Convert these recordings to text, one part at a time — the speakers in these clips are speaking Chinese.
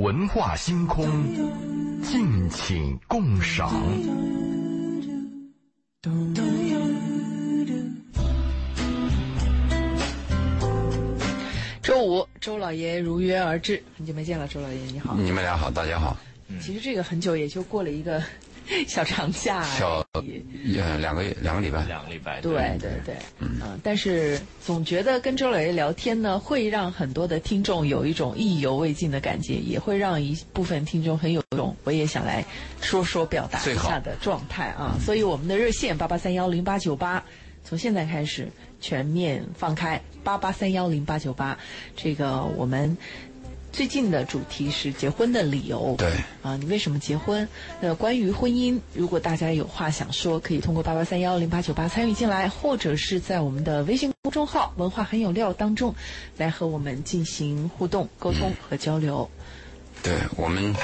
文化星空，敬请共赏。周五，周老爷如约而至，很久没见了，周老爷你好。你们俩好，大家好。其实这个很久也就过了一个 小长假，小呃两个月两个礼拜，两个礼拜，对对对，嗯，但是总觉得跟周老爷聊天呢，会让很多的听众有一种意犹未尽的感觉，也会让一部分听众很有一种我也想来说说表达一下的状态啊。所以我们的热线八八三幺零八九八，从现在开始全面放开八八三幺零八九八，这个我们。最近的主题是结婚的理由。对啊，你为什么结婚？那关于婚姻，如果大家有话想说，可以通过八八三幺零八九八参与进来，或者是在我们的微信公众号“文化很有料”当中来和我们进行互动、沟通和交流。对我们，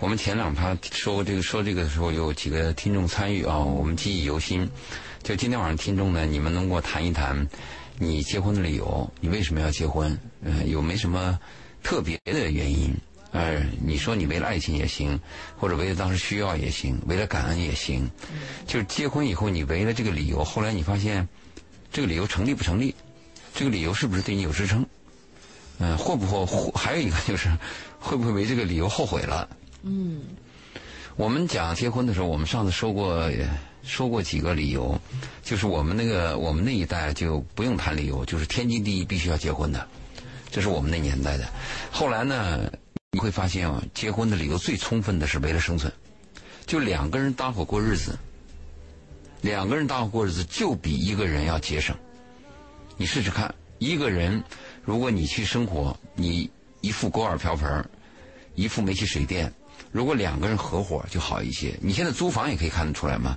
我们前两趴说这个说这个的时候，有几个听众参与啊，我们记忆犹新。就今天晚上听众呢，你们能给我谈一谈你结婚的理由？你为什么要结婚？嗯，有没什么？特别的原因，呃，你说你为了爱情也行，或者为了当时需要也行，为了感恩也行，就是结婚以后你为了这个理由，后来你发现这个理由成立不成立？这个理由是不是对你有支撑？嗯，或不或还有一个就是会不会为这个理由后悔了？嗯，我们讲结婚的时候，我们上次说过说过几个理由，就是我们那个我们那一代就不用谈理由，就是天经地义必须要结婚的。这是我们那年代的，后来呢，你会发现啊，结婚的理由最充分的是为了生存，就两个人搭伙过日子，两个人搭伙过日子就比一个人要节省。你试试看，一个人如果你去生活，你一副锅碗瓢盆，一副煤气水电，如果两个人合伙就好一些。你现在租房也可以看得出来嘛，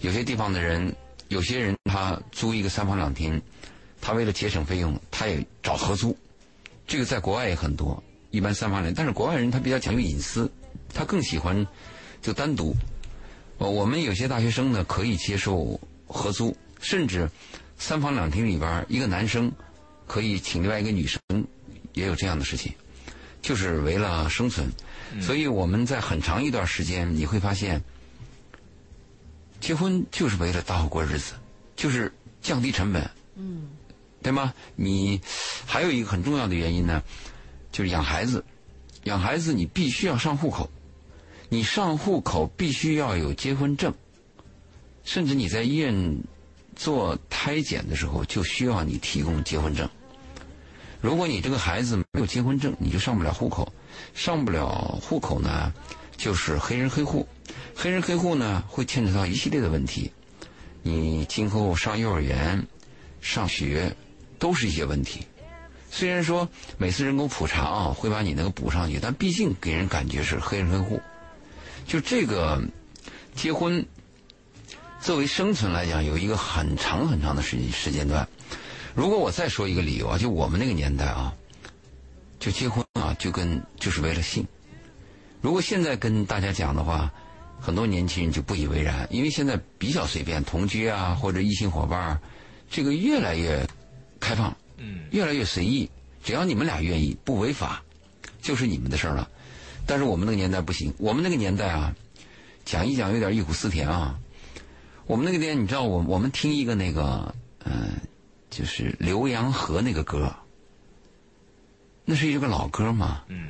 有些地方的人，有些人他租一个三房两厅，他为了节省费用，他也找合租。这个在国外也很多，一般三房两，但是国外人他比较讲究隐私，他更喜欢就单独。呃，我们有些大学生呢可以接受合租，甚至三房两厅里边一个男生可以请另外一个女生，也有这样的事情，就是为了生存。所以我们在很长一段时间你会发现，结婚就是为了搭伙过日子，就是降低成本。嗯。对吗？你还有一个很重要的原因呢，就是养孩子。养孩子你必须要上户口，你上户口必须要有结婚证，甚至你在医院做胎检的时候就需要你提供结婚证。如果你这个孩子没有结婚证，你就上不了户口。上不了户口呢，就是黑人黑户。黑人黑户呢，会牵扯到一系列的问题。你今后上幼儿园、上学。都是一些问题，虽然说每次人工普查啊会把你那个补上去，但毕竟给人感觉是黑人黑户。就这个结婚，作为生存来讲，有一个很长很长的时时间段。如果我再说一个理由啊，就我们那个年代啊，就结婚啊，就跟就是为了性。如果现在跟大家讲的话，很多年轻人就不以为然，因为现在比较随便，同居啊或者异性伙伴，这个越来越。开放，嗯，越来越随意，只要你们俩愿意，不违法，就是你们的事儿了。但是我们那个年代不行，我们那个年代啊，讲一讲有点忆苦思甜啊。我们那个年代，你知道，我我们听一个那个，嗯，就是浏阳河那个歌，那是一个老歌嘛，嗯，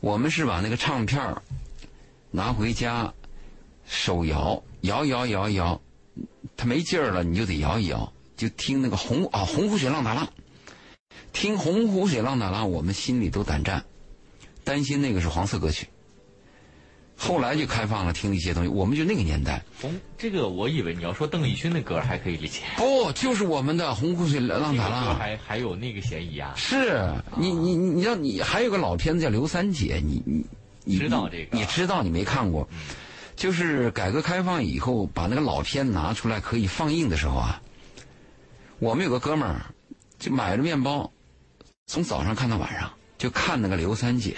我们是把那个唱片拿回家，手摇摇摇摇摇，它没劲儿了，你就得摇一摇。就听那个洪啊，洪湖水浪打浪，听洪湖水浪打浪，我们心里都胆战，担心那个是黄色歌曲。后来就开放了，听一些东西。我们就那个年代，红这个我以为你要说邓丽君的歌还可以理解，不就是我们的洪湖水浪打浪？还还有那个嫌疑啊？是你你你知道你还有个老片子叫《刘三姐》，你你你知道这个？你知道你没看过？就是改革开放以后，把那个老片拿出来可以放映的时候啊。我们有个哥们儿，就买了面包，从早上看到晚上，就看那个刘三姐。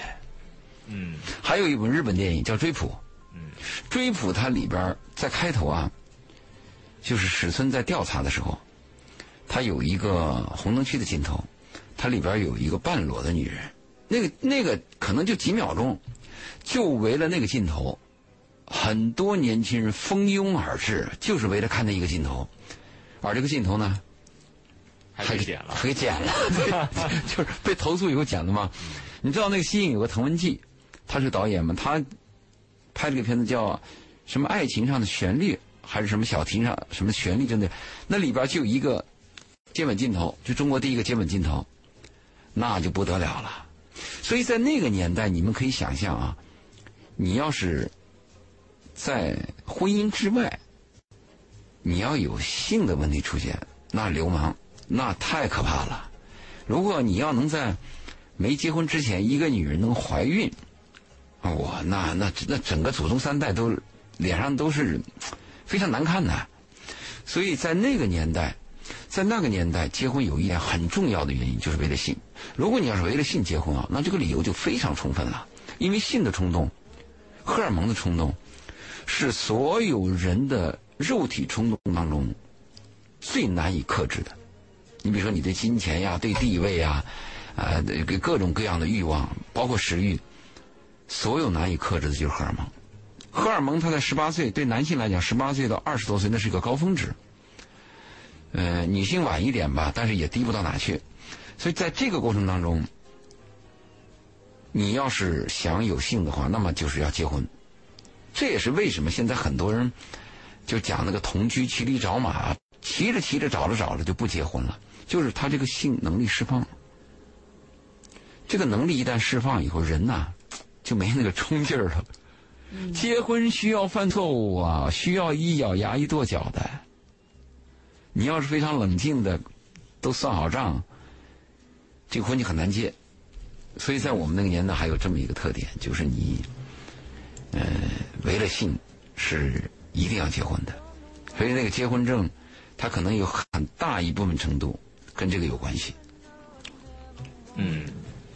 嗯。还有一部日本电影叫《追捕》。嗯。追捕它里边在开头啊，就是史村在调查的时候，他有一个红灯区的镜头，它里边有一个半裸的女人，那个那个可能就几秒钟，就围了那个镜头，很多年轻人蜂拥而至，就是为了看那一个镜头，而这个镜头呢，还给剪了。还给剪了，就是被投诉以后剪的嘛。你知道那个西影有个滕文骥，他是导演嘛，他拍这个片子叫什么《爱情上的旋律》还是什么小庭上什么旋律，真的，那里边就有一个接吻镜头，就中国第一个接吻镜头，那就不得了了。所以在那个年代，你们可以想象啊，你要是在婚姻之外，你要有性的问题出现，那流氓，那太可怕了。如果你要能在没结婚之前，一个女人能怀孕，哇，那那那整个祖宗三代都脸上都是非常难看的。所以在那个年代，在那个年代，结婚有一点很重要的原因，就是为了性。如果你要是为了性结婚啊，那这个理由就非常充分了，因为性的冲动，荷尔蒙的冲动，是所有人的肉体冲动当中最难以克制的。你比如说，你对金钱呀、对地位呀，啊、呃，各种各样的欲望，包括食欲，所有难以克制的就是荷尔蒙。荷尔蒙它在十八岁，对男性来讲，十八岁到二十多岁那是一个高峰值。呃，女性晚一点吧，但是也低不到哪去。所以在这个过程当中，你要是想有性的话，那么就是要结婚。这也是为什么现在很多人就讲那个同居骑驴找马，骑着骑着找着找着就不结婚了，就是他这个性能力释放。这个能力一旦释放以后，人呐就没那个冲劲儿了。结婚需要犯错误啊，需要一咬牙一跺脚的。你要是非常冷静的，都算好账，这个婚就很难结。所以在我们那个年代还有这么一个特点，就是你，呃，为了性是一定要结婚的。所以那个结婚证，它可能有很大一部分程度跟这个有关系。嗯，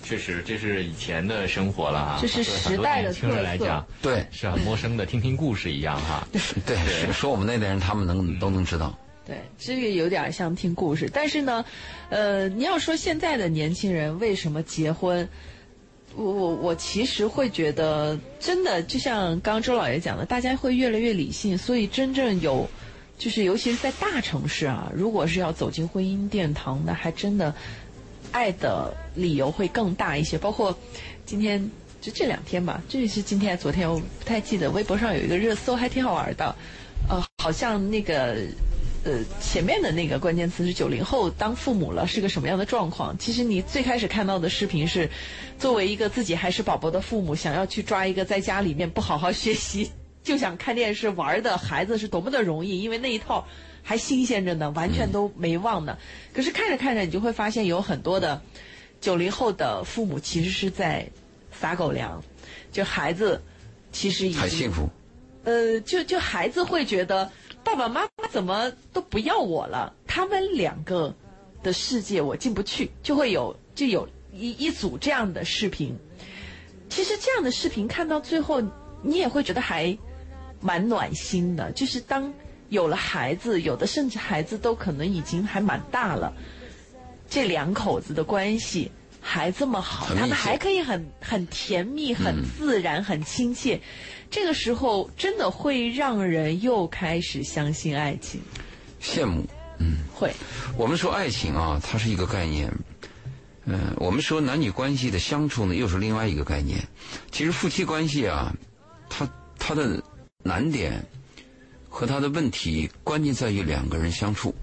确实，这是以前的生活了啊。这是时代的对很多年轻人来特色讲，对是很陌生的，听听故事一样哈。对，是说我们那代人他们能都能知道。对，这个有点像听故事，但是呢，呃，你要说现在的年轻人为什么结婚，我我我其实会觉得，真的就像刚刚周老爷讲的，大家会越来越理性，所以真正有，就是尤其是在大城市啊，如果是要走进婚姻殿堂那，还真的爱的理由会更大一些。包括今天就这两天吧，这是今天还是昨天，我不太记得，微博上有一个热搜，还挺好玩的。呃，好像那个呃前面的那个关键词是九零后当父母了是个什么样的状况？其实你最开始看到的视频是，作为一个自己还是宝宝的父母，想要去抓一个在家里面不好好学习，就想看电视玩的孩子是多么的容易，因为那一套还新鲜着呢，完全都没忘呢。可是看着看着，你就会发现有很多的九零后的父母其实是在撒狗粮，就孩子其实已经很幸福。呃，就就孩子会觉得爸爸妈妈怎么都不要我了，他们两个的世界我进不去，就会有就有一一组这样的视频。其实这样的视频看到最后，你也会觉得还蛮暖心的。就是当有了孩子，有的甚至孩子都可能已经还蛮大了，这两口子的关系还这么好，他们还可以很很甜蜜、很自然、很亲切。这个时候真的会让人又开始相信爱情，羡慕。嗯会我们说爱情啊，它是一个概念。嗯、我们说男女关系的相处呢，又是另外一个概念。其实夫妻关系啊，它它的难点和他的问题，关键在于两个人相处。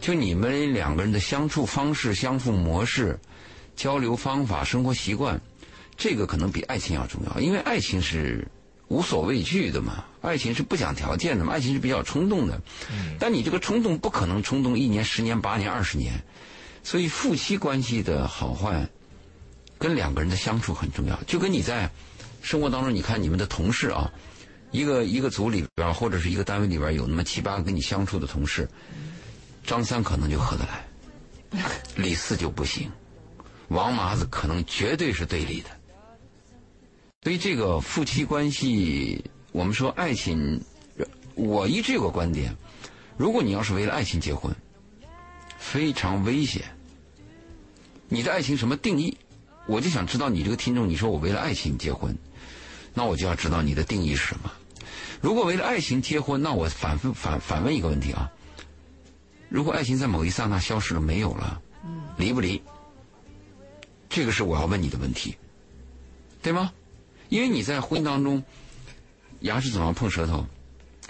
就你们两个人的相处方式、相处模式、交流方法、生活习惯，这个可能比爱情要重要，因为爱情是无所畏惧的嘛，爱情是不讲条件的嘛，爱情是比较冲动的。但你这个冲动不可能冲动一年、十年、八年、二十年，所以夫妻关系的好坏跟两个人的相处很重要。就跟你在生活当中，你看你们的同事啊，一个一个组里边或者是一个单位里边有那么七八个跟你相处的同事，张三可能就合得来，李四就不行，王麻子可能绝对是对立的。所以这个夫妻关系，我们说爱情，我一直有个观点，如果你要是为了爱情结婚，非常危险。你的爱情什么定义？我就想知道你这个听众，你说我为了爱情结婚，那我就要知道你的定义是什么。如果为了爱情结婚，那我反复反反问一个问题啊：如果爱情在某一刹那消失了，没有了，离不离？这个是我要问你的问题，对吗？因为你在婚姻当中，牙齿总要碰舌头，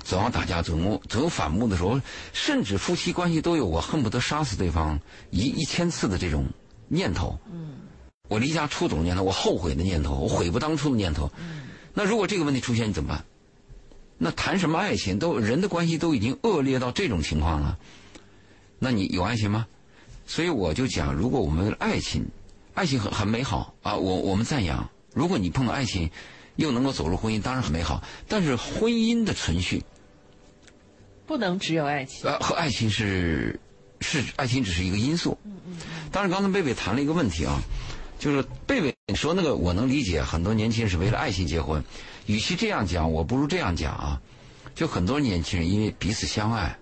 总要打架，总有总有反目的时候，甚至夫妻关系都有我恨不得杀死对方一一千次的这种念头。嗯，我离家出走的念头，我后悔的念头，我悔不当初的念头。嗯，那如果这个问题出现，你怎么办？那谈什么爱情？都人的关系都已经恶劣到这种情况了，那你有爱情吗？所以我就讲，如果我们为了爱情，爱情很很美好啊，我我们赞扬。如果你碰到爱情，又能够走入婚姻，当然很美好。但是婚姻的存续不能只有爱情。呃，和爱情是是爱情只是一个因素。嗯嗯。当然，刚才贝贝谈了一个问题啊，就是贝贝说那个我能理解，很多年轻人是为了爱情结婚。与其这样讲，我不如这样讲啊。就很多年轻人因为彼此相爱，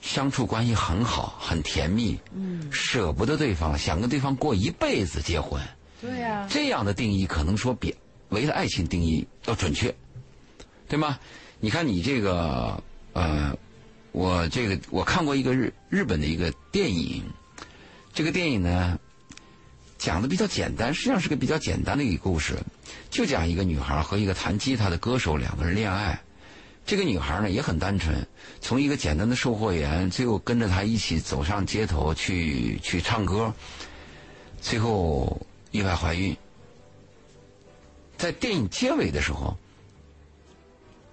相处关系很好，很甜蜜，嗯，舍不得对方，想跟对方过一辈子结婚。对呀。这样的定义可能说比为了爱情定义要准确，对吗？你看你这个呃，我这个我看过一个日日本的一个电影，这个电影呢讲的比较简单，实际上是个比较简单的一个故事。就讲一个女孩和一个弹吉他的歌手两个人恋爱，这个女孩呢也很单纯，从一个简单的售货员，最后跟着他一起走上街头去去唱歌，最后意外怀孕。在电影结尾的时候，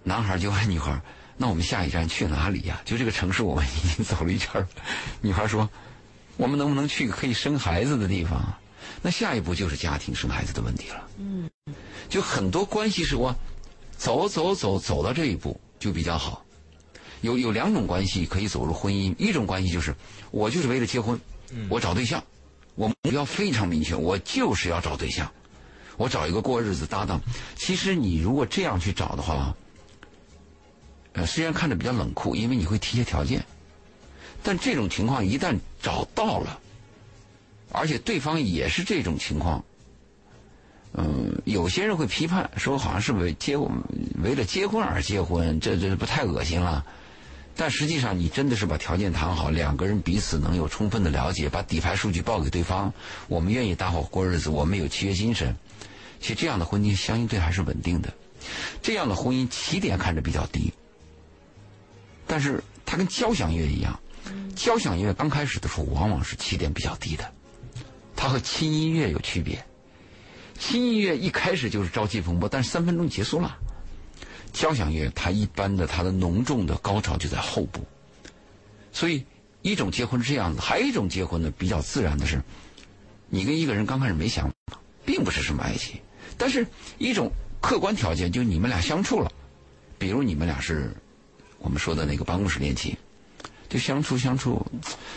男孩就问女孩：“那我们下一站去哪里呀？”就这个城市我们已经走了一圈。女孩说：“我们能不能去可以生孩子的地方？”那下一步就是家庭生孩子的问题了。嗯。就很多关系是我走走走走到这一步就比较好，有有两种关系可以走入婚姻，一种关系就是我就是为了结婚，我找对象，我目标非常明确，我就是要找对象，我找一个过日子搭档。其实你如果这样去找的话，呃，虽然看着比较冷酷，因为你会提些条件，但这种情况一旦找到了，而且对方也是这种情况。嗯，有些人会批判说，好像是为结为了结婚而结婚，这这不太恶心了。但实际上，你真的是把条件谈好，两个人彼此能有充分的了解，把底牌数据报给对方，我们愿意搭伙过日子，我们有契约精神。其实这样的婚姻相对还是稳定的。这样的婚姻起点看着比较低，但是它跟交响乐一样，交响乐刚开始的时候往往是起点比较低的，它和轻音乐有区别。轻音乐一开始就是朝气蓬勃，但是三分钟结束了。交响乐它一般的它的浓重的高潮就在后部，所以一种结婚是这样子，还有一种结婚呢比较自然的是，你跟一个人刚开始没想法，并不是什么爱情，但是一种客观条件就你们俩相处了，比如你们俩是我们说的那个办公室恋情，就相处相处，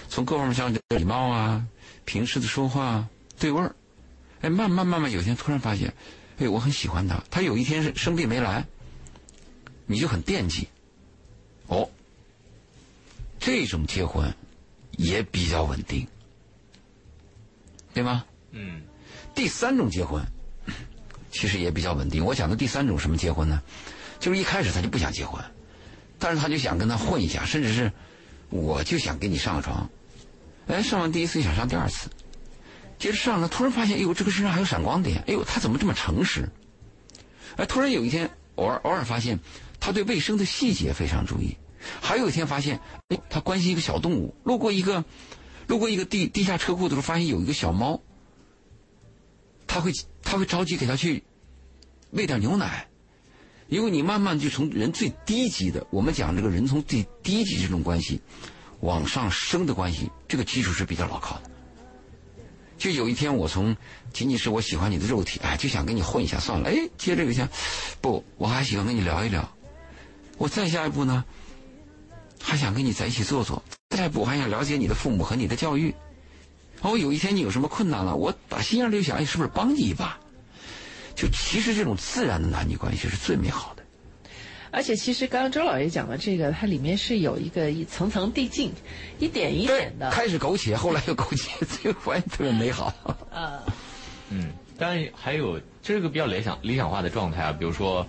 从各方面相处礼貌啊，平时的说话对味儿。哎，慢慢慢慢，有一天突然发现，哎，我很喜欢他。他有一天是生病没来，你就很惦记。哦，这种结婚也比较稳定，对吗？嗯。第三种结婚其实也比较稳定。我讲的第三种什么结婚呢？就是一开始他就不想结婚，但是他就想跟他混一下，甚至是我就想跟你上个床。哎，上完第一次想上第二次。接着上了，突然发现，哎呦，这个身上还有闪光点，哎呦，他怎么这么诚实？哎，突然有一天，偶尔偶尔发现，他对卫生的细节非常注意。还有一天发现，哎，他关心一个小动物，路过一个，路过一个地地下车库的时候，发现有一个小猫，他会他会着急给他去喂点牛奶，因为你慢慢就从人最低级的，我们讲这个人从最低级这种关系往上升的关系，这个基础是比较牢靠的。就有一天，我从仅仅是我喜欢你的肉体，哎，就想跟你混一下算了。哎，接着一下，不，我还喜欢跟你聊一聊。我再下一步呢，还想跟你在一起坐坐。再一步，我还想了解你的父母和你的教育。哦，有一天你有什么困难了，我打心眼里想，哎，是不是帮你一把？就其实这种自然的男女关系是最美好的。而且，其实刚刚周老爷讲的这个，它里面是有一个一层层递进，一点一点的。开始苟且，后来又苟且，最后发现特别美好。呃，嗯，当然还有这是个比较理想理想化的状态啊，比如说，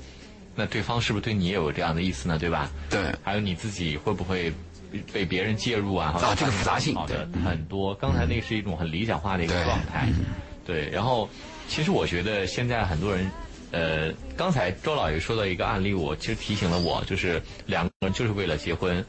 那对方是不是对你也有这样的意思呢？对吧？对，还有你自己会不会被别人介入啊？啊这个复杂性好的很多。刚才那是一种很理想化的一个状态，对。然后，其实我觉得现在很多人。呃，刚才周老爷说到一个案例，我其实提醒了我，就是两个人就是为了结婚，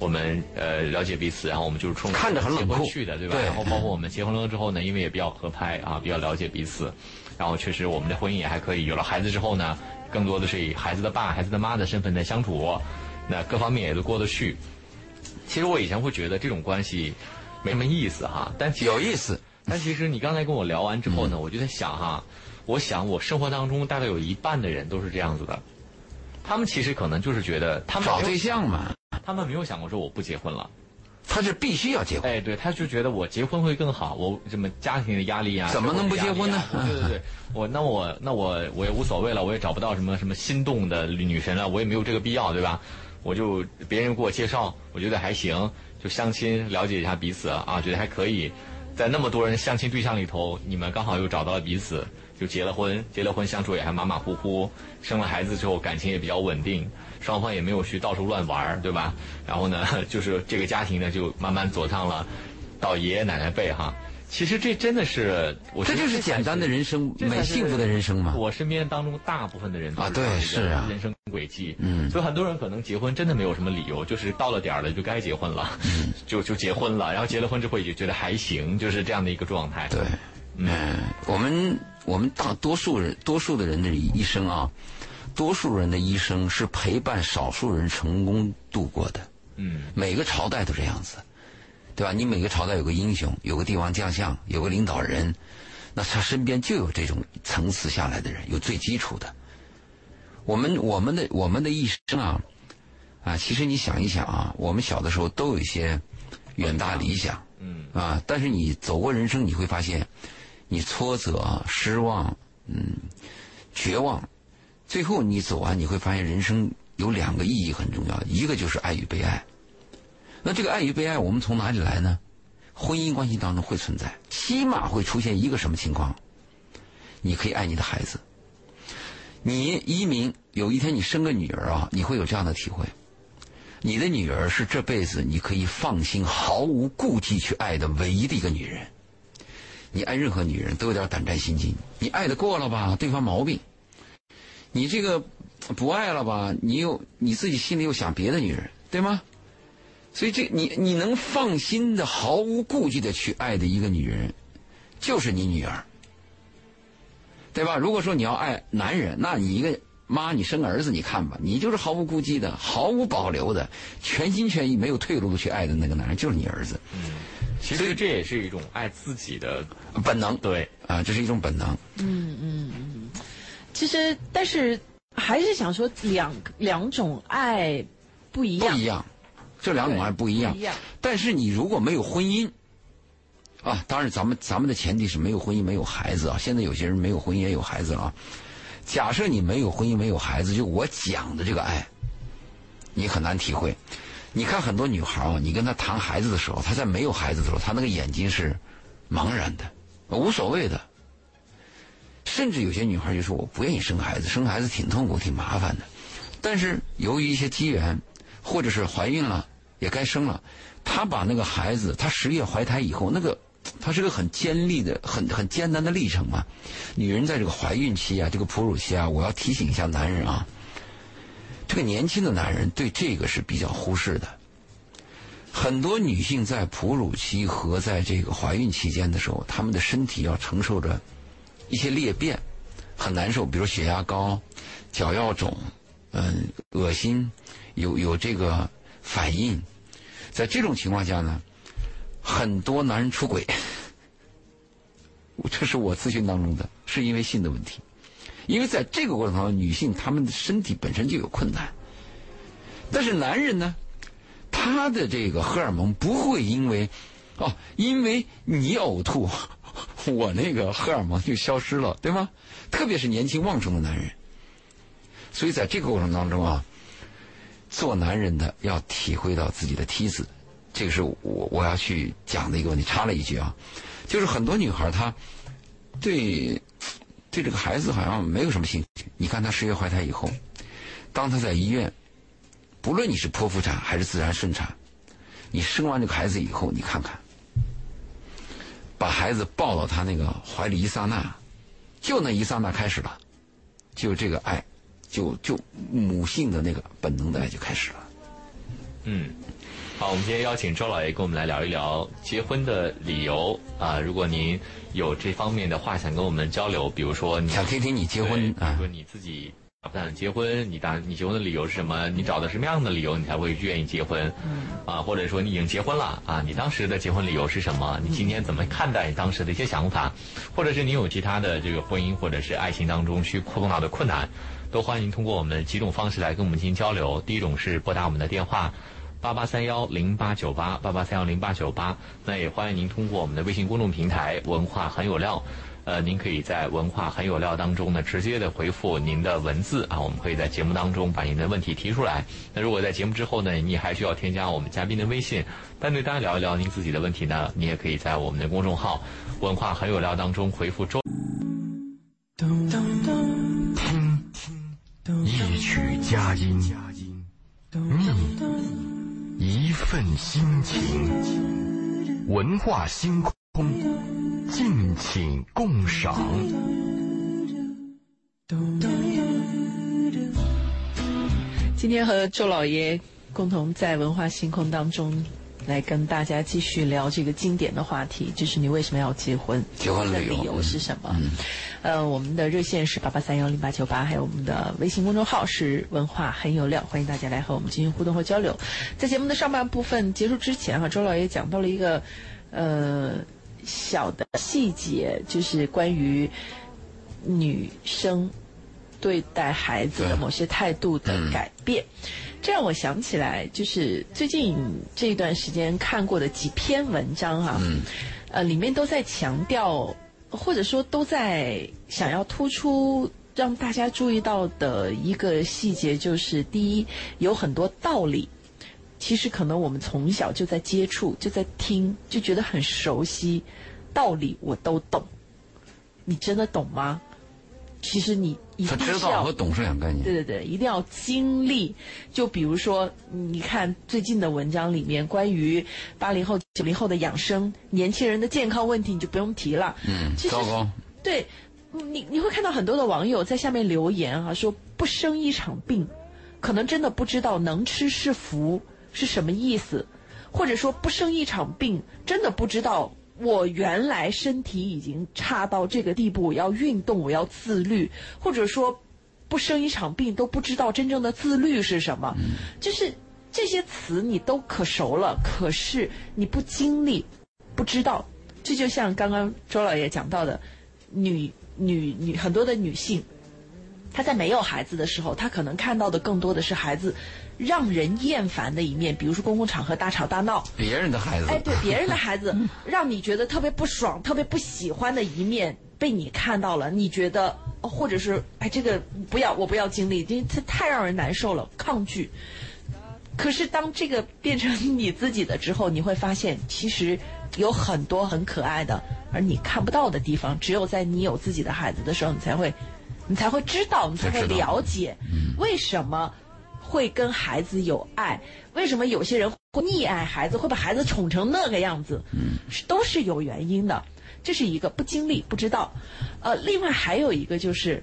我们呃了解彼此，然后我们就是冲着看着很冷酷结婚去的，对吧？对然后包括我们结婚了之后呢，因为也比较合拍啊，比较了解彼此，然后确实我们的婚姻也还可以。有了孩子之后呢，更多的是以孩子的爸、孩子的妈的身份在相处，那各方面也都过得去。其实我以前会觉得这种关系没什么意思哈，但其实有意思。但其实你刚才跟我聊完之后呢，我就在想哈，我想我生活当中大概有一半的人都是这样子的，他们其实可能就是觉得他们找对象嘛，他们没有想过说我不结婚了，他是必须要结婚。哎，对，他就觉得我结婚会更好，我什么家庭的压力啊，怎么能不结婚呢 对对对，我那我那我我也无所谓了，我也找不到什么什么心动的女神了，我也没有这个必要，对吧？我就别人给我介绍，我觉得还行，就相亲了解一下彼此啊，觉得还可以。在那么多人相亲对象里头，你们刚好又找到了彼此，就结了婚，结了婚相处也还马马虎虎，生了孩子之后感情也比较稳定，双方也没有去到处乱玩儿，对吧？然后呢，就是这个家庭呢就慢慢走上了到爷爷奶奶辈哈。其实这真的是，我这就是简单的人生，美幸福的人生嘛。我身边当中大部分的人都啊对是啊人生轨迹，嗯所以很多人可能结婚真的没有什么理由，就是到了点儿了就该结婚了，嗯就就结婚了，然后结了婚之后也就觉得还行，就是这样的一个状态。对，嗯，我们我们大多数人，多数的人的一生啊，多数人的一生是陪伴少数人成功度过的。嗯，每个朝代都这样子，对吧？你每个朝代有个英雄，有个帝王将相，有个领导人，那他身边就有这种层次下来的人，有最基础的。我们我们的我们的一生啊，啊，其实你想一想啊，我们小的时候都有一些远大理想，嗯啊，但是你走过人生，你会发现，你挫折、失望，嗯，绝望，最后你走完，你会发现人生有两个意义很重要，一个就是爱与被爱。那这个爱与被爱，我们从哪里来呢？婚姻关系当中会存在，起码会出现一个什么情况？你可以爱你的孩子。你移民有一天你生个女儿啊，你会有这样的体会。你的女儿是这辈子你可以放心、毫无顾忌去爱的唯一的一个女人。你爱任何女人都有点胆战心惊，你爱的过了吧，对方毛病；你这个不爱了吧，你又你自己心里又想别的女人，对吗？所以这你你能放心的、毫无顾忌的去爱的一个女人，就是你女儿，对吧？如果说你要爱男人，那你一个妈，你生儿子，你看吧，你就是毫无顾忌的、毫无保留的、全心全意、没有退路的去爱的那个男人，就是你儿子，嗯其实这也是一种爱自己的本能对。啊，这是一种本能。嗯嗯嗯其实，但是还是想说两两种爱不一样，不一样，这两种爱不一样不一样。但是你如果没有婚姻，啊，当然咱们咱们的前提是没有婚姻没有孩子啊。现在有些人没有婚姻也有孩子了啊。假设你没有婚姻没有孩子，就我讲的这个爱，你很难体会。你看很多女孩啊，你跟她谈孩子的时候，她在没有孩子的时候，她那个眼睛是茫然的，无所谓的。甚至有些女孩就说：“我不愿意生孩子，生孩子挺痛苦、挺麻烦的。”但是由于一些机缘，或者是怀孕了，也该生了，她把那个孩子，她十月怀胎以后，那个它是个很尖利的、很很艰难的历程嘛。女人在这个怀孕期啊，这个哺乳期啊，我要提醒一下男人啊，这个年轻的男人对这个是比较忽视的。很多女性在哺乳期和在这个怀孕期间的时候，她们的身体要承受着一些裂变，很难受，比如血压高、脚要肿，嗯，恶心，有有这个反应。在这种情况下呢，很多男人出轨，这是我咨询当中的，是因为性的问题。因为在这个过程当中，女性她们的身体本身就有困难，但是男人呢，他的这个荷尔蒙不会因为，哦，因为你呕吐，我那个荷尔蒙就消失了，对吗？特别是年轻旺盛的男人。所以在这个过程当中啊，做男人的要体会到自己的梯子，这个是我我要去讲的一个问题。插了一句啊，就是很多女孩她对对这个孩子好像没有什么兴趣。你看她十月怀胎以后，当她在医院，不论你是剖腹产还是自然顺产，你生完这个孩子以后，你看看，把孩子抱到他那个怀里一刹那，就那一刹那开始了，就这个爱，就就母性的那个本能的爱就开始了。嗯，好，我们今天邀请周老爷跟我们来聊一聊结婚的理由啊。如果您有这方面的话想跟我们交流，比如说你想听听你结婚对比如啊说你自己打不打结婚，你当你结婚的理由是什么？你找的什么样的理由你才会愿意结婚？嗯，啊，或者说你已经结婚了啊，你当时的结婚理由是什么？你今天怎么看待当时的一些想法？或者是你有其他的这个婚姻或者是爱情当中去碰到的困难？都欢迎通过我们几种方式来跟我们进行交流。第一种是拨打我们的电话八八三幺零八九八八八三幺零八九八，那也欢迎您通过我们的微信公众平台“文化很有料”。呃，您可以在“文化很有料”当中呢，直接的回复您的文字啊，我们可以在节目当中把您的问题提出来。那如果在节目之后呢，你还需要添加我们嘉宾的微信，单对单聊一聊您自己的问题呢，你也可以在我们的公众号“文化很有料”当中回复“周”。一曲佳音，觅一份心情，文化星空，敬请共赏。今天和周老爷共同在文化星空当中来跟大家继续聊这个经典的话题，就是你为什么要结婚？结婚的理由是什么？嗯呃，我们的热线是八八三幺零八九八，还有我们的微信公众号是文化很有料，欢迎大家来和我们进行互动和交流。在节目的上半部分结束之前哈、周老爷讲到了一个呃小的细节，就是关于女生对待孩子的某些态度的改变。这让我想起来，就是最近这一段时间看过的几篇文章哈、呃，里面都在强调，或者说都在想要突出让大家注意到的一个细节，就是第一，有很多道理，其实可能我们从小就在接触，就在听，就觉得很熟悉，道理我都懂。你真的懂吗？其实你一他定是要知道和懂是两个概念。对对对，一定要经历。就比如说，你看最近的文章里面关于八零后、九零后的养生、年轻人的健康问题，你就不用提了。嗯其，实糟糕，对，你你会看到很多的网友在下面留言啊，说不生一场病，可能真的不知道能吃是福是什么意思，或者说不生一场病，真的不知道我原来身体已经差到这个地步，我要运动，我要自律，或者说不生一场病都不知道真正的自律是什么，就是这些词你都可熟了，可是你不经历，不知道。这就像刚刚周老爷讲到的，女女女很多的女性，她在没有孩子的时候，她可能看到的更多的是孩子让人厌烦的一面，比如说公共场合大吵大闹，别人的孩子，哎，对别人的孩子，让你觉得特别不爽、特别不喜欢的一面被你看到了，你觉得，哦或者是哎，这个不要，我不要经历，这这太让人难受了，抗拒。可是当这个变成你自己的之后，你会发现，其实有很多很可爱的，而你看不到的地方，只有在你有自己的孩子的时候，你才会，你才会知道，你才会了解，为什么会跟孩子有爱，为什么有些人会溺爱孩子，会把孩子宠成那个样子，是都是有原因的。这是一个不经历不知道，呃，另外还有一个就是，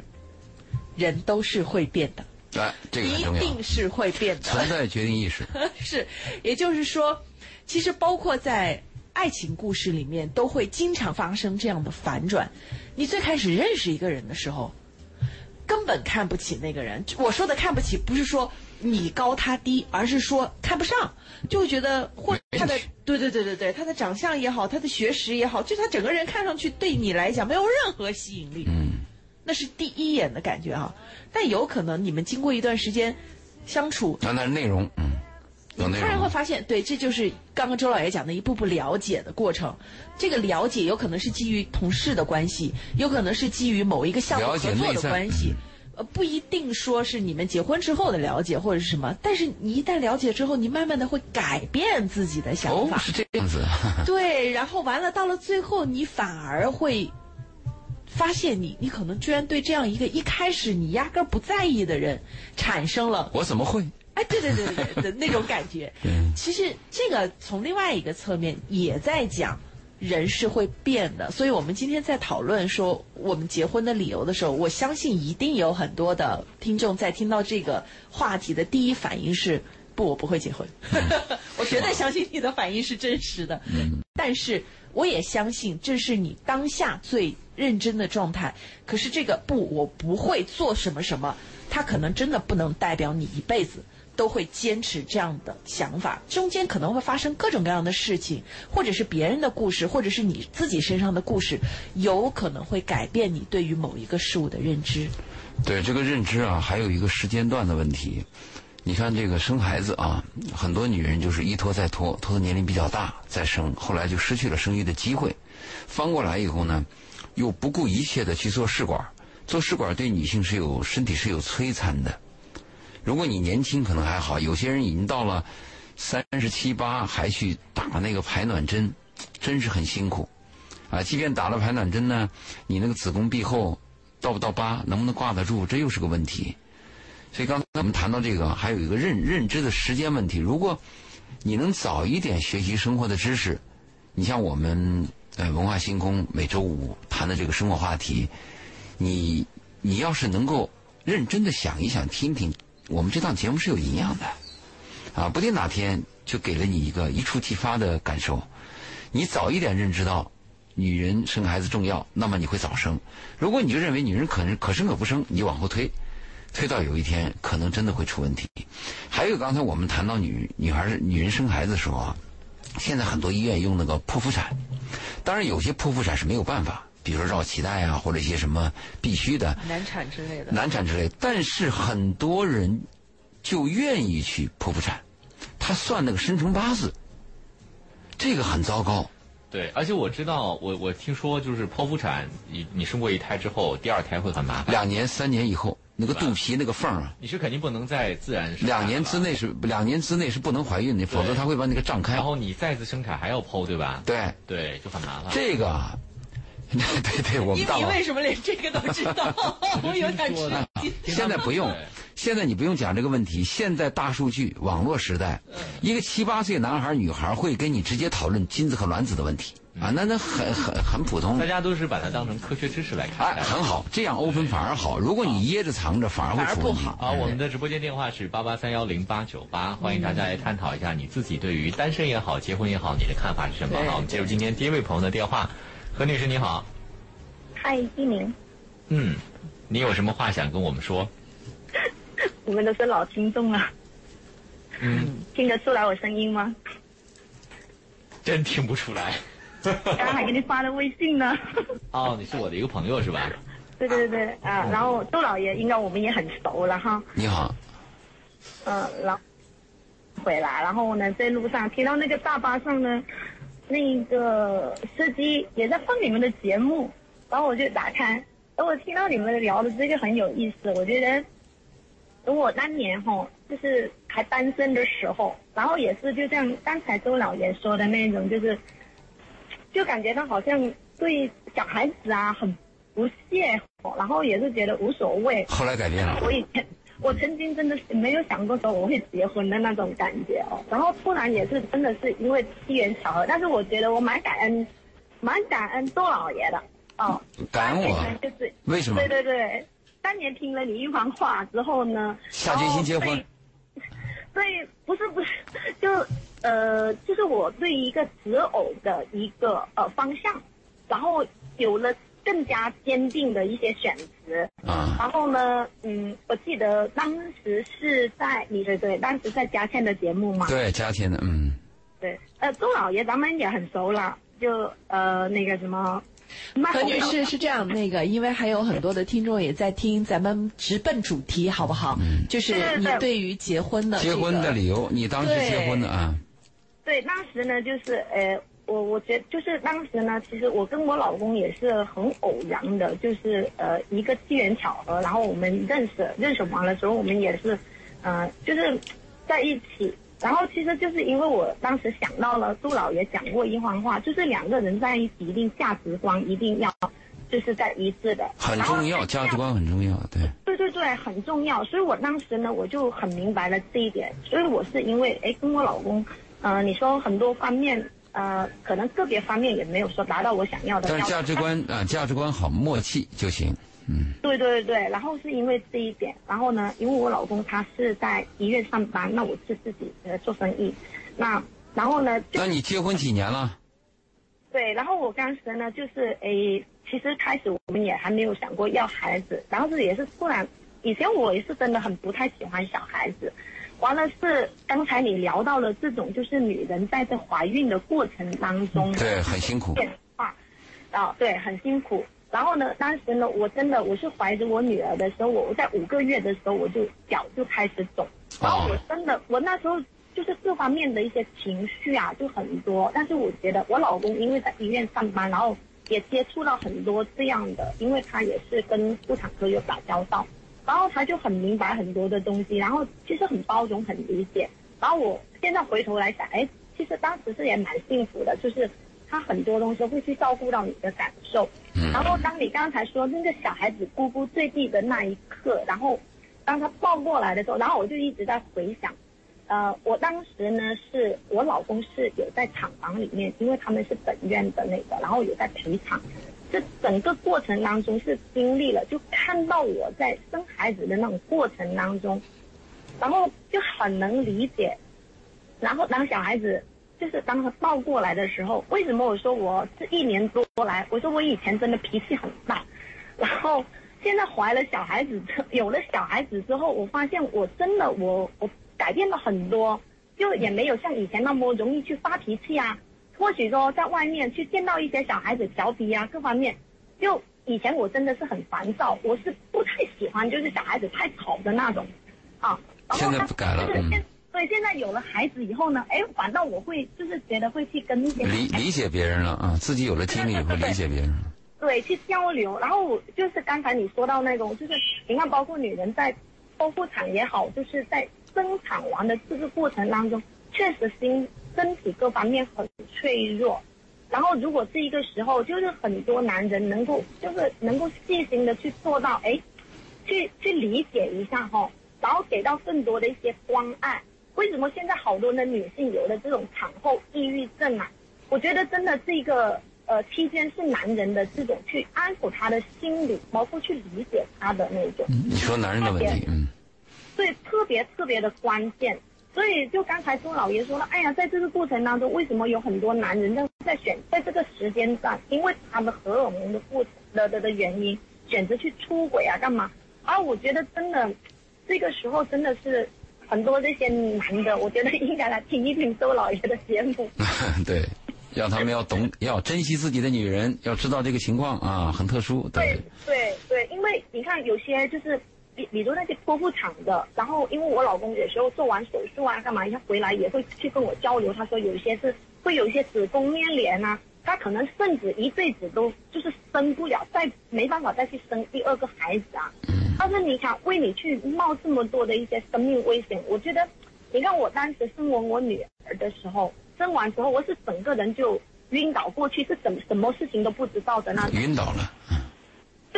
人都是会变的，哎，这个很一定是会变的。存在决定意识。是，也就是说，其实包括在爱情故事里面，都会经常发生这样的反转。你最开始认识一个人的时候，根本看不起那个人。我说的看不起，不是说你高他低，而是说看不上，就会觉得或者他的对对对对对，他的长相也好，他的学识也好，就他整个人看上去对你来讲没有任何吸引力。嗯，那是第一眼的感觉啊。但有可能你们经过一段时间相处，那那是内容，嗯，有内突然会。发现，对，这就是刚刚周老爷讲的一步步了解的过程。这个了解有可能是基于同事的关系，有可能是基于某一个项目合作的关系，呃，不一定说是你们结婚之后的了解或者是什么。但是你一旦了解之后，你慢慢的会改变自己的想法，，哦是这样子，对，然后完了到了最后，你反而会发现你，你可能居然对这样一个一开始你压根儿不在意的人，产生了我怎么会？哎，对对对对对的那种感觉。其实这个从另外一个侧面也在讲，人是会变的。所以我们今天在讨论说我们结婚的理由的时候，我相信一定有很多的听众在听到这个话题的第一反应是。不，我不会结婚。我绝对相信你的反应是真实的。嗯 但是我也相信这是你当下最认真的状态。可是这个不，我不会做什么什么，它可能真的不能代表你一辈子都会坚持这样的想法。中间可能会发生各种各样的事情，或者是别人的故事，或者是你自己身上的故事，有可能会改变你对于某一个事物的认知。对这个认知啊，还有一个时间段的问题。你看这个生孩子啊，很多女人就是一拖再拖，拖到年龄比较大再生，后来就失去了生育的机会。翻过来以后呢，又不顾一切的去做试管，做试管对女性是有身体是有摧残的。如果你年轻可能还好，有些人已经到了三十七八还去打那个排卵针，真是很辛苦啊！即便打了排卵针呢，你那个子宫壁厚到不到八，能不能挂得住，这又是个问题。所以刚才我们谈到这个，还有一个认认知的时间问题。如果你能早一点学习生活的知识，你像我们呃文化星空每周五谈的这个生活话题，你你要是能够认真的想一想、听听，我们这档节目是有营养的啊！不定哪天就给了你一个一触即发的感受。你早一点认知到女人生孩子重要，那么你会早生。如果你就认为女人可可生可不生，你就往后推。推到有一天可能真的会出问题。还有刚才我们谈到女女孩女人生孩子的时候啊，现在很多医院用那个剖腹产，当然有些剖腹产是没有办法，比如说绕脐带啊，或者一些什么必须的难产之类的，难产之类。但是很多人就愿意去剖腹产，他算那个生辰八字，这个很糟糕。对，而且我知道，我我听说就是剖腹产，你你生过一胎之后，第二胎会很麻烦，两年三年以后。那个肚皮那个缝啊，你是肯定不能在自然生。两年之内是两年之内是不能怀孕的，否则他会把那个胀开。然后你再次生产还要剖，对吧？对对，就很麻烦。这个，对对，我们大你为什么连这个都知道？我有点吃惊。现在不用，现在你不用讲这个问题。现在大数据网络时代，一个七八岁男孩女孩会跟你直接讨论精子和卵子的问题。啊，那那很很很普通，大家都是把它当成科学知识来看。哎，很好，这样 open 反而好。如果你掖着藏着，反而会出不好。啊，我们的直播间电话是八八三幺零八九八，欢迎大家来探讨一下你自己对于单身也好，结婚也好，你的看法是什么？好，我们接入今天第一位朋友的电话，何女士你好。嗨，一鸣。嗯，你有什么话想跟我们说？我们都是老听众了。嗯。听得出来我声音吗？真听不出来。刚刚还给你发了微信呢。哦，你是我的一个朋友是吧？对对对对啊！然后杜老爷应该我们也很熟了哈。你好。嗯，然后回来，然后呢，在路上听到那个大巴上呢，那个司机也在放你们的节目，然后我就打开，然后我听到你们聊的这个很有意思，我觉得，等我当年哈，就是还单身的时候，然后也是就像刚才周老爷说的那种，就是。就感觉他好像对小孩子啊很不屑，然后也是觉得无所谓。后来改变了。我以前我曾经真的是没有想过说我会结婚的那种感觉哦，然后突然也是真的是因为机缘巧合，但是我觉得我蛮感恩，蛮感恩周老爷的哦。感恩我。就是为什么？对对对，当年听了你一番话之后呢，下决心结婚。对，不是不是，就呃，就是我对一个择偶的一个呃方向，然后有了更加坚定的一些选择。啊。然后呢，嗯，我记得当时是在你对对，当时在嘉倩的节目嘛。对，嘉倩的，嗯。对，呃，周老爷咱们也很熟了，就呃那个什么。何女士是这样，那个因为还有很多的听众也在听，咱们直奔主题好不好？嗯，就是你对于结婚的结婚的理由，你当时结婚的啊？对，当时呢，就是呃，我我觉得就是当时呢，其实我跟我老公也是很偶然的，就是呃一个机缘巧合，然后我们认识认识完了之后，我们也是呃就是在一起。然后其实就是因为我当时想到了杜老爷讲过一番话，就是两个人在一起一定价值观一定要就是在一致的。很重要，价值观很重要，对。对对对，很重要。所以我当时呢，我就很明白了这一点。所以我是因为哎，跟我老公，呃，你说很多方面，呃，可能个别方面也没有说达到我想要的。但是价值观啊，价值观好，默契就行。嗯。对对对对，然后是因为这一点，然后呢，因为我老公他是在医院上班，那我是自己呃做生意，那然后呢？那你结婚几年了？对，然后我当时呢，就是诶，其实开始我们也还没有想过要孩子，然后是也是突然，以前我也是真的很不太喜欢小孩子，完了是刚才你聊到了这种，就是女人在这怀孕的过程当中，对，很辛苦，变化，啊，对，很辛苦。然后呢，当时呢，我真的我是怀着我女儿的时候，我在五个月的时候我就脚就开始肿，然后我真的我那时候。就是各方面的一些情绪啊，就很多。但是我觉得我老公因为在医院上班，然后也接触到很多这样的，因为他也是跟妇产科有打交道，然后他就很明白很多的东西，然后其实很包容、很理解。然后我现在回头来想，哎，其实当时是也蛮幸福的，就是他很多东西会去照顾到你的感受。然后当你刚才说那个小孩子咕咕坠地的那一刻，然后当他抱过来的时候，然后我就一直在回想。呃，我当时呢，是我老公是有在厂房里面，因为他们是本院的那个，然后有在陪产。这整个过程当中是经历了，就看到我在生孩子的那种过程当中，然后就很能理解。然后当小孩子就是当他抱过来的时候，为什么我说我这一年多来，我说我以前真的脾气很大，然后现在怀了小孩子，有了小孩子之后，我发现我真的我我。改变了很多，就也没有像以前那么容易去发脾气啊。或许说在外面去见到一些小孩子调皮啊，各方面，就以前我真的是很烦躁，我是不太喜欢就是小孩子太吵的那种，啊。现在不改了。所以现在有了孩子以后呢，哎，反倒我会就是觉得会去跟一些理理解别人了啊，自己有了经历会理解别人。对，去交流。然后就是刚才你说到那种，就是你看，包括女人在剖腹产也好，就是在。生产完的这个过程当中，确实心身体各方面很脆弱。然后如果这一个时候，就是很多男人能够，就是能够细心的去做到，哎，去去理解一下哈，然后给到更多的一些关爱。为什么现在好多的女性有了这种产后抑郁症啊？我觉得真的这个呃期间是男人的这种去安抚她的心理，包括去理解她的那种。你说男人的问题，嗯。对，特别特别的关键，所以就刚才周老爷说了，哎呀，在这个过程当中，为什么有很多男人在在选在这个时间段，因为他们荷尔蒙的过的的的原因，选择去出轨啊，干嘛？啊，我觉得真的，这个时候真的是很多这些男的，我觉得应该来听一听周老爷的节目。对，让他们要懂，要珍惜自己的女人，要知道这个情况啊，很特殊。对对对，因为你看有些就是。比如那些剖腹产的，然后因为我老公有时候做完手术啊，干嘛，他回来也会去跟我交流。他说有一些是会有一些子宫粘连啊，他可能甚至一辈子都就是生不了，再没办法再去生第二个孩子啊。但是你想为你去冒这么多的一些生命危险，我觉得，你看我当时生完我女儿的时候，生完之后我是整个人就晕倒过去，是什什么事情都不知道的那种。晕倒了。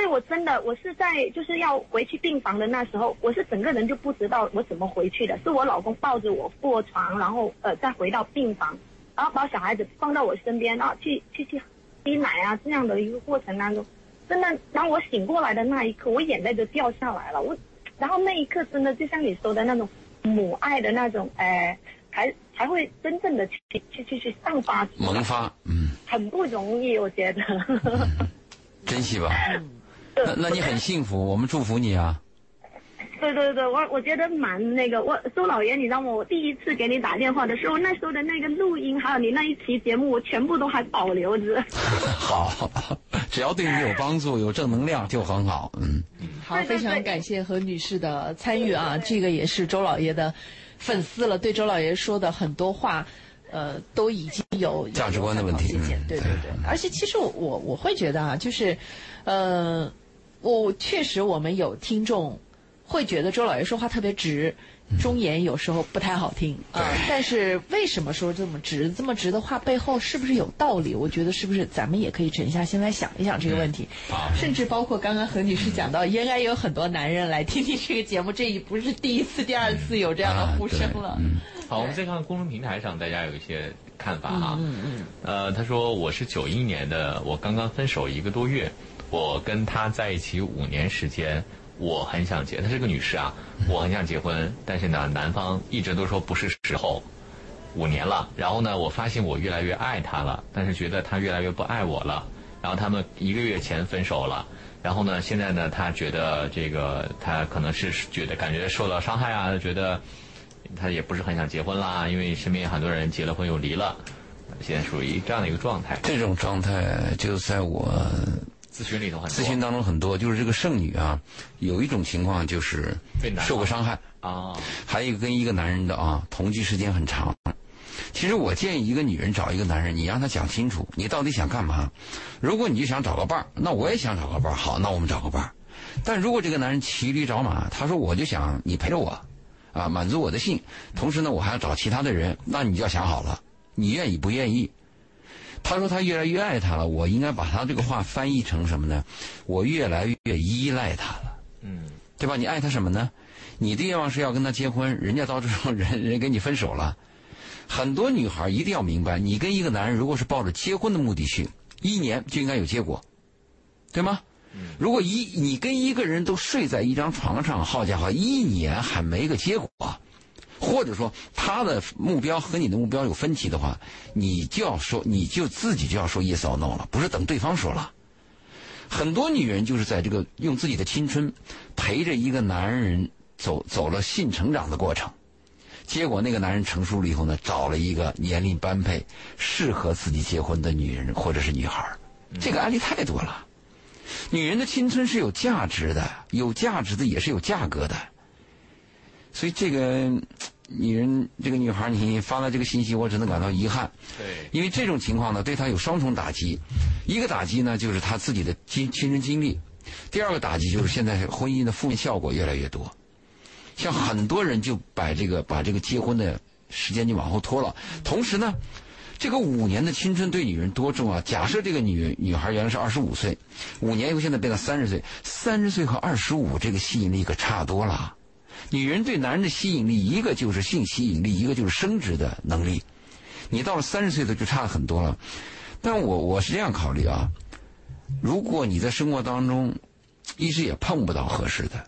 对，我真的，我是在就是要回去病房的那时候，我是整个人就不知道我怎么回去的，是我老公抱着我过床，然后呃再回到病房，然后把小孩子放到我身边，然后去去去吸奶啊这样的一个过程当中，真的当我醒过来的那一刻，我眼泪都掉下来了，我，然后那一刻真的就像你说的那种母爱的那种，哎，才才会真正的去去去去散发，萌发，嗯，很不容易，我觉得，珍惜吧。那那你很幸福，我们祝福你啊！对对对，我我觉得蛮那个，我周老爷，你知道吗？我第一次给你打电话的时候，那时候的那个录音，还有你那一期节目，我全部都还保留着。好，只要对你有帮助、有正能量就很好。嗯，好，非常感谢何女士的参与啊！这个也是周老爷的粉丝了，对周老爷说的很多话，呃，都已经有价值观的问题。对对对，而且其实我我会觉得啊，就是，呃。我确实，我们有听众会觉得周老爷说话特别直，忠言有时候不太好听啊、但是为什么说这么直？这么直的话背后是不是有道理？我觉得是不是咱们也可以沉下心来想一想这个问题？甚至包括刚刚何女士讲到，应该有很多男人来听听这个节目，这已不是第一次、第二次有这样的呼声了。好，我们再看看公众平台上大家有一些看法啊。嗯嗯。呃，他说我是九一年的，我刚刚分手一个多月，我跟他在一起五年时间，我很想结，她是个女士啊，我很想结婚，但是呢，男方一直都说不是时候。五年了，然后呢，我发现我越来越爱她了，但是觉得她越来越不爱我了。然后他们一个月前分手了，然后呢，现在呢，他觉得这个他可能是觉得感觉受到伤害啊，觉得他也不是很想结婚啦，因为身边很多人结了婚又离了，现在属于这样的一个状态。这种状态就在我咨询里头很多咨询当中很多，就是这个剩女啊，有一种情况就是受过伤害，啊，还有一个跟一个男人的啊同居时间很长。其实我建议一个女人找一个男人，你让他讲清楚你到底想干嘛。如果你就想找个伴儿，那我也想找个伴儿，好，那我们找个伴儿。但如果这个男人骑驴找马，他说我就想你陪着我，啊，满足我的性，同时呢我还要找其他的人，那你就要想好了，你愿意不愿意？他说他越来越爱他了，我应该把他这个话翻译成什么呢？我越来越依赖他了，嗯，对吧？你爱他什么呢？你的愿望是要跟他结婚，人家到这种人 人跟你分手了。很多女孩一定要明白，你跟一个男人如果是抱着结婚的目的去，一年就应该有结果，对吗？如果一你跟一个人都睡在一张床上，好家伙，一年还没个结果，或者说他的目标和你的目标有分歧的话，你就要说，你就自己就要说 yes or no 了，不是等对方说了。很多女人就是在这个用自己的青春陪着一个男人走走了性成长的过程。结果那个男人成熟了以后呢，找了一个年龄般配、适合自己结婚的女人或者是女孩这个案例太多了。女人的青春是有价值的，有价值的也是有价格的。所以这个女人，这个女孩，你发了这个信息，我只能感到遗憾。对，因为这种情况呢，对她有双重打击。一个打击呢，就是她自己的亲亲身经历；第二个打击就是现在婚姻的负面效果越来越多。像很多人就把这个把这个结婚的时间就往后拖了。同时呢，这个五年的青春对女人多重要？假设这个女女孩原来是二十五岁，五年以后现在变到三十岁，三十岁和二十五这个吸引力可差多了。女人对男人的吸引力，一个就是性吸引力，一个就是生殖的能力。你到了三十岁的就差很多了。但我我是这样考虑啊，如果你在生活当中一直也碰不到合适的，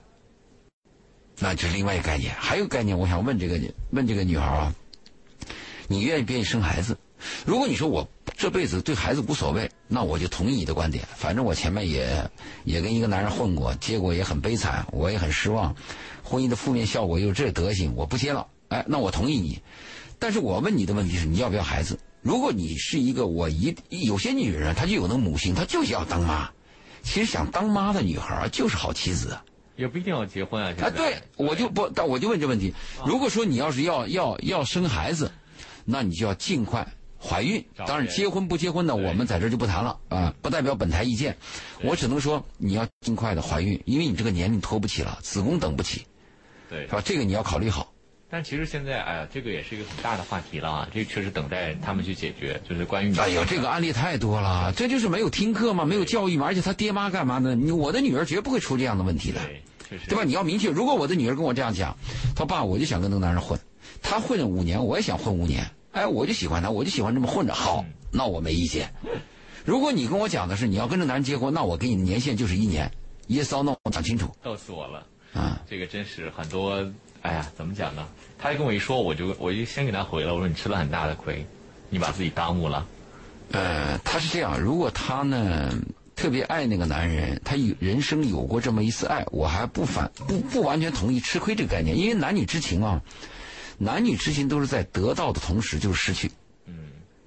那就是另外一个概念。还有概念，我想问这个问这个女孩啊，你愿意不愿意生孩子？如果你说我这辈子对孩子无所谓，那我就同意你的观点。反正我前面也也跟一个男人混过，结果也很悲惨，我也很失望，婚姻的负面效果又这德行，我不结了。哎，那我同意你。但是我问你的问题是，你要不要孩子？如果你是一个我一有些女人，她就有那母性，她就是要当妈。其实想当妈的女孩就是好妻子啊。也不一定要结婚啊。啊，对，我就不，但我就问这问题：如果说你要是要要要生孩子，那你就要尽快怀孕。当然，结婚不结婚呢，我们在这就不谈了啊，不代表本台意见。我只能说你要尽快的怀孕，因为你这个年龄拖不起了，子宫等不起，对是，吧？这个你要考虑好。但其实现在，哎呀，这个也是一个很大的话题了啊，这个确实等待他们去解决，就是关于女哎呦，这个案例太多了，这就是没有听课嘛，没有教育嘛，而且他爹妈干嘛呢？你我的女儿绝不会出这样的问题的。对，对吧？你要明确，如果我的女儿跟我这样讲，她爸，我就想跟那个男人混，他混了五年，我也想混五年，哎，我就喜欢他，我就喜欢这么混着，好，那我没意见。如果你跟我讲的是你要跟这男人结婚，那我给你的年限就是一年，yes or no，讲清楚逗死我了。啊。这个真是很多，哎呀，怎么讲呢？他跟我一说，我就我就先给他回了，我说你吃了很大的亏，你把自己耽误了。呃，他是这样，如果他呢特别爱那个男人，他有人生有过这么一次爱，我还不反不不完全同意吃亏这个概念，因为男女之情啊，男女之情都是在得到的同时就是失去，嗯，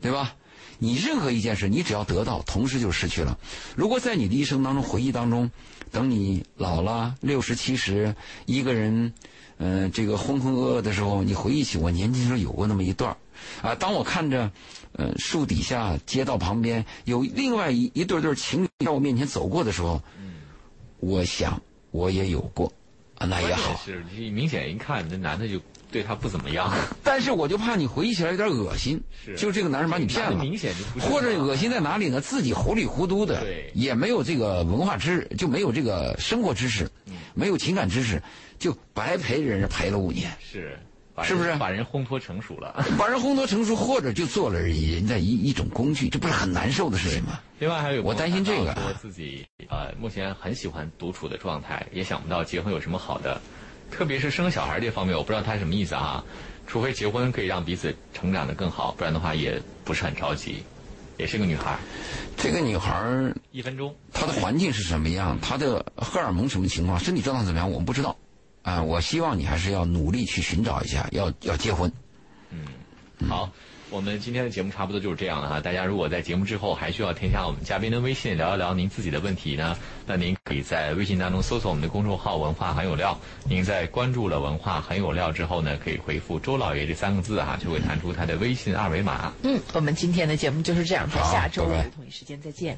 对吧？你任何一件事，你只要得到，同时就失去了。如果在你的一生当中回忆当中，等你老了六十七十，一个人，嗯、这个浑浑噩噩的时候，你回忆起我年轻时候有过那么一段儿啊。当我看着，呃，树底下、街道旁边有另外一一对对情侣在我面前走过的时候，我想我也有过，啊，那也好。是明显一看，那男的就对他不怎么样。但是我就怕你回忆起来有点恶心，是就这个男人把你骗了，明显就不是。或者恶心在哪里呢？自己糊里糊涂的，对，也没有这个文化知，就没有这个生活知识，嗯没有情感知识，就白陪人家陪了五年。是。是不是把人烘托成熟了？把人烘托成熟，或者就做了人家一一种工具，这不是很难受的事情吗？另外还有我担心这个，我自己呃目前很喜欢独处的状态，也想不到结婚有什么好的，特别是生小孩这方面，我不知道他什么意思啊。除非结婚可以让彼此成长的更好，不然的话也不是很着急。也是个女孩，这个女孩一分钟，她的环境是什么样？她的荷尔蒙什么情况？身体状况怎么样？我们不知道。啊，我希望你还是要努力去寻找一下，要要结婚。嗯，好，我们今天的节目差不多就是这样了哈。大家如果在节目之后还需要添加我们嘉宾的微信聊一聊您自己的问题呢，那您可以在微信当中搜索我们的公众号“文化很有料”。您在关注了“文化很有料”之后呢，可以回复“周老爷”这三个字哈，就会弹出他的微信二维码。嗯，我们今天的节目就是这样，在下周五同一时间再见。